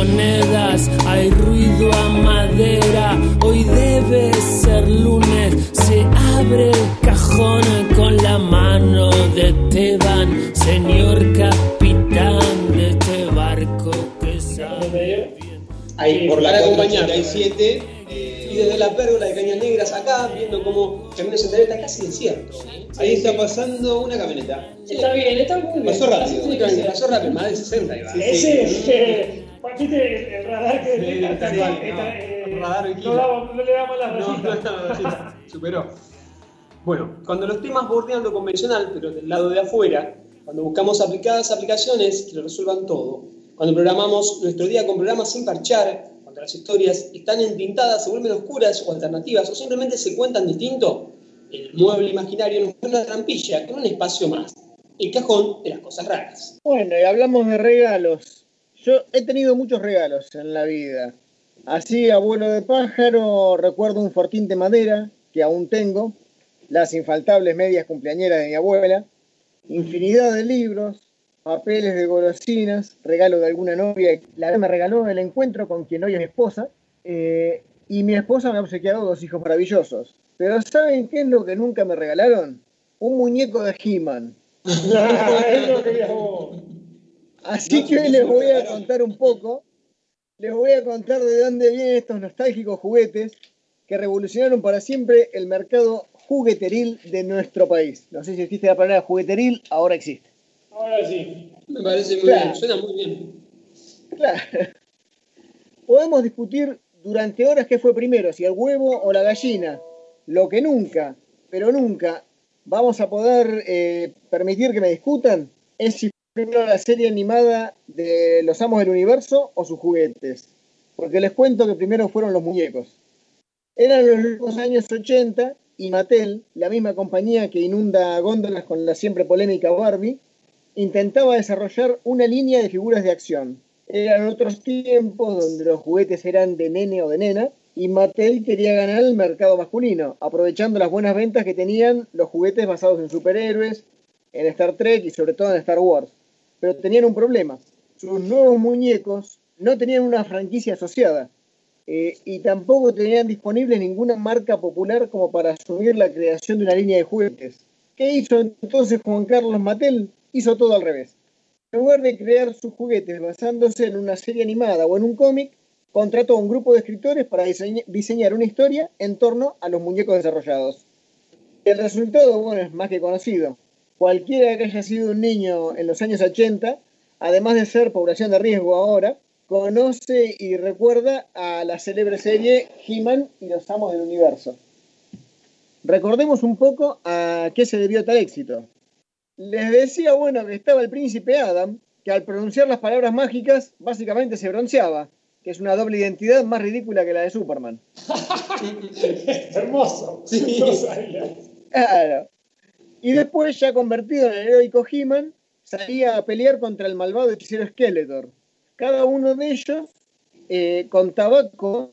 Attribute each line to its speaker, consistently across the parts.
Speaker 1: monedas, hay ruido a madera. Hoy debe ser lunes, se abre el cajón con la mano de Teban, señor capitán de este barco que sabe bien.
Speaker 2: Ahí, por la
Speaker 3: Para acompañar.
Speaker 2: 487.
Speaker 3: Y desde la pérgola de Cañas Negras acá, viendo cómo Camino Centenario está casi desierto.
Speaker 2: Ahí está pasando una camioneta.
Speaker 4: Está bien, está muy bien.
Speaker 2: Pasó rápido.
Speaker 3: Pasó rápido, más de 60 iba.
Speaker 5: Ese es, ¿viste el, el radar que
Speaker 3: Sí,
Speaker 5: está-
Speaker 3: tal cual,
Speaker 5: está-
Speaker 3: no,
Speaker 5: eh,
Speaker 3: el radar
Speaker 5: no, no le damos las
Speaker 3: No, no, no, superó. Bueno, cuando los temas bordean lo convencional, pero del lado de afuera, cuando buscamos aplicadas aplicaciones que lo resuelvan todo, cuando programamos nuestro día con programas sin parchar, cuando las historias están entintadas, se vuelven oscuras o alternativas, o simplemente se cuentan distinto, el mueble imaginario nos pone una trampilla con un espacio más, el cajón de las cosas raras.
Speaker 6: Bueno, y hablamos de regalos. Yo he tenido muchos regalos en la vida. Así, abuelo de pájaro, recuerdo un fortín de madera que aún tengo, las infaltables medias cumpleañeras de mi abuela, infinidad de libros, papeles de golosinas, regalo de alguna novia. La me regaló el encuentro con quien hoy es mi esposa, eh, y mi esposa me ha obsequiado dos hijos maravillosos. Pero ¿saben qué es lo que nunca me regalaron? Un muñeco de He-Man. Así que hoy les voy a contar un poco, les voy a contar de dónde vienen estos nostálgicos juguetes que revolucionaron para siempre el mercado jugueteril de nuestro país. No sé si existe la palabra jugueteril, ahora existe.
Speaker 5: Ahora sí.
Speaker 3: Me parece muy
Speaker 6: Claro.
Speaker 3: bien, suena muy bien.
Speaker 6: Claro. Podemos discutir durante horas qué fue primero, si el huevo o la gallina. Lo que nunca, pero nunca vamos a poder eh, permitir que me discutan es si la serie animada de Los Amos del Universo o sus juguetes. Porque les cuento que primero fueron los muñecos. Eran los años 80 y Mattel, la misma compañía que inunda góndolas con la siempre polémica Barbie, intentaba desarrollar una línea de figuras de acción. Eran otros tiempos donde los juguetes eran de nene o de nena y Mattel quería ganar el mercado masculino, aprovechando las buenas ventas que tenían los juguetes basados en superhéroes, en Star Trek y sobre todo en Star Wars. Pero tenían un problema. Sus nuevos muñecos no tenían una franquicia asociada eh, y tampoco tenían disponible ninguna marca popular como para asumir la creación de una línea de juguetes. ¿Qué hizo entonces Juan Carlos Mattel? Hizo todo al revés. En lugar de crear sus juguetes basándose en una serie animada o en un cómic, contrató a un grupo de escritores para diseñ- diseñar una historia en torno a los muñecos desarrollados. El resultado, bueno, es más que conocido. Cualquiera que haya sido un niño en los años 80, además de ser población de riesgo ahora, conoce y recuerda a la célebre serie He-Man y los Amos del Universo. Recordemos un poco a qué se debió tal éxito. Les decía, bueno, que estaba el príncipe Adam, que al pronunciar las palabras mágicas básicamente se bronceaba, que es una doble identidad más ridícula que la de Superman.
Speaker 5: Hermoso. No sabía.
Speaker 6: Claro. Y después, ya convertido en el heroico He-Man, salía a pelear contra el malvado hechicero Skeletor. Cada uno de ellos eh, contaba con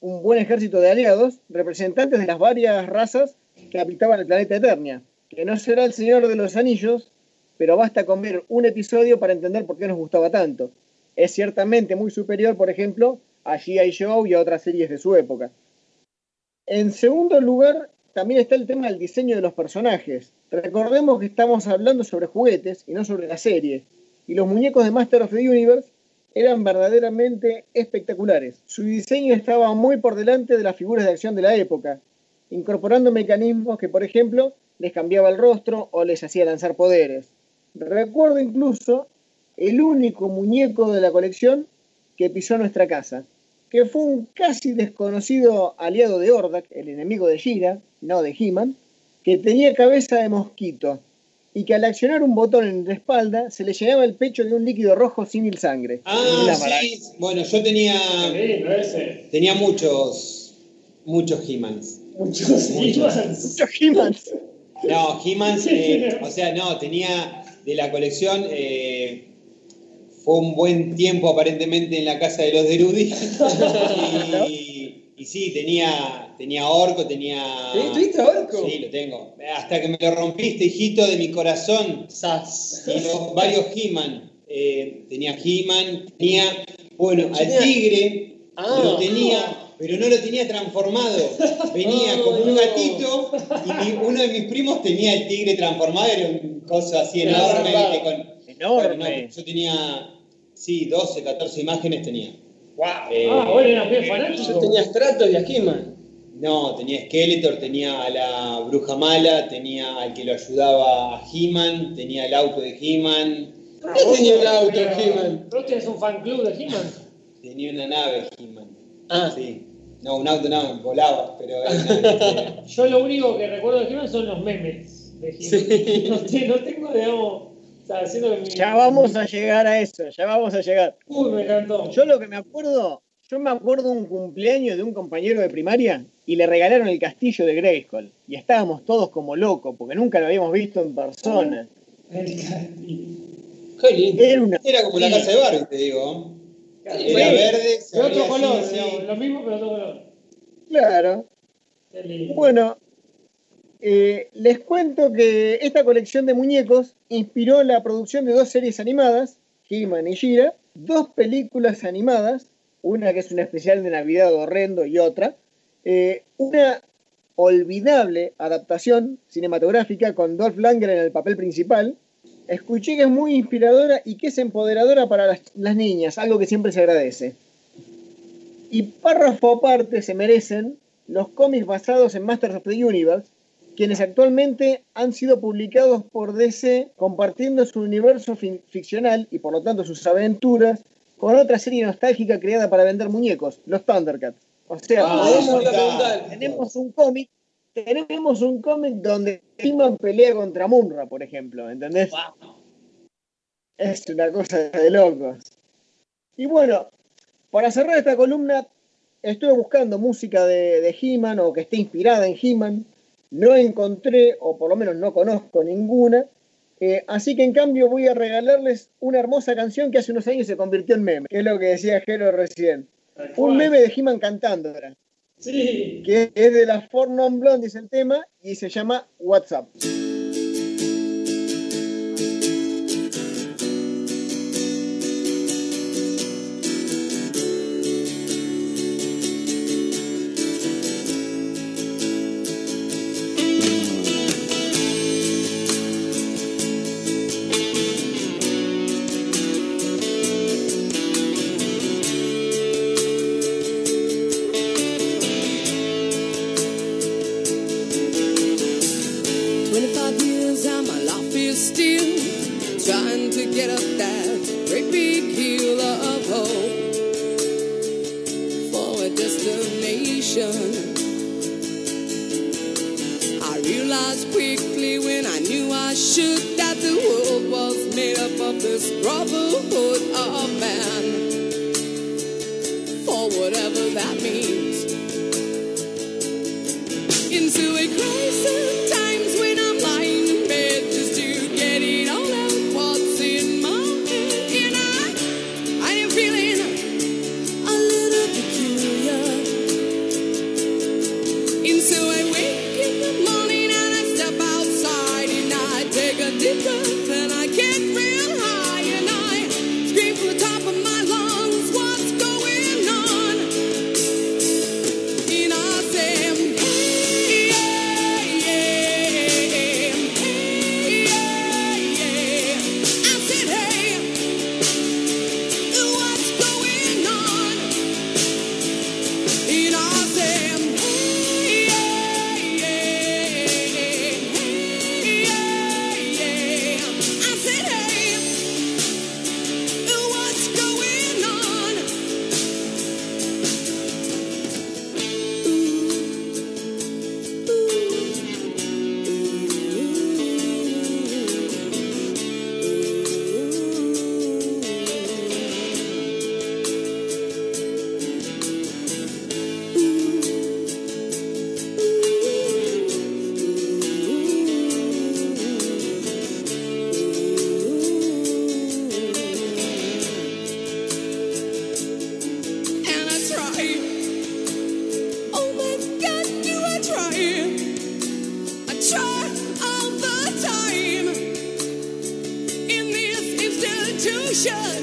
Speaker 6: un buen ejército de aliados, representantes de las varias razas que habitaban el planeta Eternia, que no será el Señor de los Anillos, pero basta con ver un episodio para entender por qué nos gustaba tanto. Es ciertamente muy superior, por ejemplo, a G.I. Joe y a otras series de su época. En segundo lugar, también está el tema del diseño de los personajes. Recordemos que estamos hablando sobre juguetes y no sobre la serie. Y los muñecos de Master of the Universe eran verdaderamente espectaculares. Su diseño estaba muy por delante de las figuras de acción de la época, incorporando mecanismos que, por ejemplo, les cambiaba el rostro o les hacía lanzar poderes. Recuerdo incluso el único muñeco de la colección que pisó nuestra casa, que fue un casi desconocido aliado de Ordak, el enemigo de Shira, no de He-Man, que tenía cabeza de mosquito y que al accionar un botón en la espalda se le llenaba el pecho de un líquido rojo sin sangre.
Speaker 2: Ah, sí. Bueno, yo tenía,
Speaker 5: ese.
Speaker 2: tenía muchos, muchos He-Mans.
Speaker 5: Muchos. He-Mans.
Speaker 6: Muchos He-Mans.
Speaker 2: No, He-Mans, eh, o sea, no, tenía de la colección, eh, fue un buen tiempo aparentemente en la casa de los Derudi. y, y sí, tenía, tenía Orco, tenía...
Speaker 3: ¿Tuviste Orco?
Speaker 2: Sí, lo tengo. Hasta que me lo rompiste, hijito de mi corazón.
Speaker 3: Sas.
Speaker 2: Y los, varios He-Man. Eh, tenía He-Man, tenía Bueno, al
Speaker 3: tenía-
Speaker 2: tigre
Speaker 3: Ah.
Speaker 2: lo tenía, pero no lo tenía transformado. Venía
Speaker 3: Oh,
Speaker 2: como un gatito y mi- uno de mis primos tenía el tigre transformado, era un coso así enorme.
Speaker 6: Enorme.
Speaker 2: bueno, no, yo tenía, sí, 12, 14 imágenes tenía.
Speaker 3: ¡Wow!
Speaker 2: Eh,
Speaker 5: Ah, bueno, eras bien fanático.
Speaker 3: Yo tenía Stratos y a He-Man.
Speaker 2: No, tenía Skeletor, tenía a la bruja mala, tenía al que lo ayudaba a He-Man, tenía el auto de He-Man,
Speaker 3: ¿Por qué tenía el auto
Speaker 5: Pero-
Speaker 3: He-Man?
Speaker 5: ¿Vos tenés un fan club de He-Man?
Speaker 2: tenía una nave He-Man.
Speaker 3: Ah,
Speaker 2: Sí. No, un auto no, volaba, pero era una-
Speaker 5: Yo lo único que recuerdo de He-Man son los memes de He-Man.
Speaker 3: Sí.
Speaker 5: No, no tengo, digamos, o sea, haciendo que mi-
Speaker 6: Ya vamos a llegar a eso, ya vamos a llegar.
Speaker 5: Uy, me encantó.
Speaker 6: Yo lo que me acuerdo, yo me acuerdo un cumpleaños de un compañero de primaria y le regalaron el castillo de Grayskull. Y estábamos todos como locos, porque nunca lo habíamos visto en persona.
Speaker 5: El castillo.
Speaker 3: qué lindo.
Speaker 6: Era una...
Speaker 2: Era como la casa de Barbie, te digo. Era
Speaker 5: Sí,
Speaker 2: verde, se
Speaker 5: De otro color,
Speaker 2: así,
Speaker 5: digamos,
Speaker 2: sí.
Speaker 5: lo mismo pero otro color.
Speaker 6: Claro.
Speaker 5: Qué lindo.
Speaker 6: Bueno, eh, les cuento que esta colección de muñecos inspiró la producción de dos series animadas, He-Man y She-Ra, dos películas animadas, una que es un especial de Navidad horrendo y otra, eh, una olvidable adaptación cinematográfica con Dolph Lundgren en el papel principal. Escuché que es muy inspiradora y que es empoderadora para las, las niñas, algo que siempre se agradece. Y párrafo aparte se merecen los cómics basados en Masters of the Universe, quienes actualmente han sido publicados por DC compartiendo su universo ficcional y por lo tanto sus aventuras con otra serie nostálgica creada para vender muñecos, los Thundercats. O sea,
Speaker 3: Ah,
Speaker 6: podemos- tenemos un cómic, tenemos un cómic donde He-Man pelea contra Munra, por ejemplo, ¿entendés? Es una cosa de locos. Y bueno, para cerrar esta columna, estuve buscando música de, de He-Man o que esté inspirada en He-Man. No encontré, o por lo menos no conozco ninguna. Eh, así que en cambio voy a regalarles una hermosa canción que hace unos años se convirtió en meme, que es lo que decía Jero recién. Un meme de He-Man cantando, era,
Speaker 5: Sí.
Speaker 6: que es de las Four Non Blondes el tema y se llama WhatsApp.
Speaker 4: I should that the world was made up of this brotherhood of man. For whatever that means salvation.